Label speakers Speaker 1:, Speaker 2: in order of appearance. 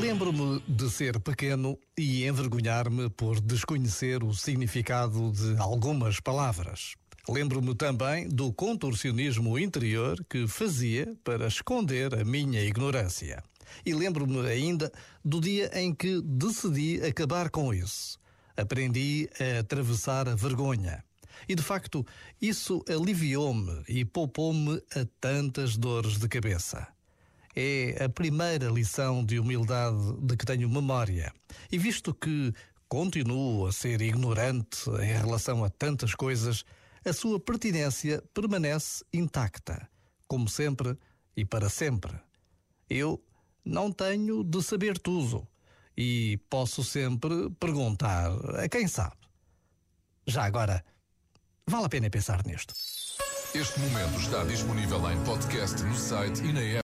Speaker 1: Lembro-me de ser pequeno e envergonhar-me por desconhecer o significado de algumas palavras. Lembro-me também do contorcionismo interior que fazia para esconder a minha ignorância. E lembro-me ainda do dia em que decidi acabar com isso. Aprendi a atravessar a vergonha. E de facto, isso aliviou-me e poupou-me a tantas dores de cabeça é a primeira lição de humildade de que tenho memória. E visto que continuo a ser ignorante em relação a tantas coisas, a sua pertinência permanece intacta, como sempre e para sempre. Eu não tenho de saber tudo e posso sempre perguntar a quem sabe. Já agora, vale a pena pensar nisto.
Speaker 2: Este momento está disponível em podcast no site e na app.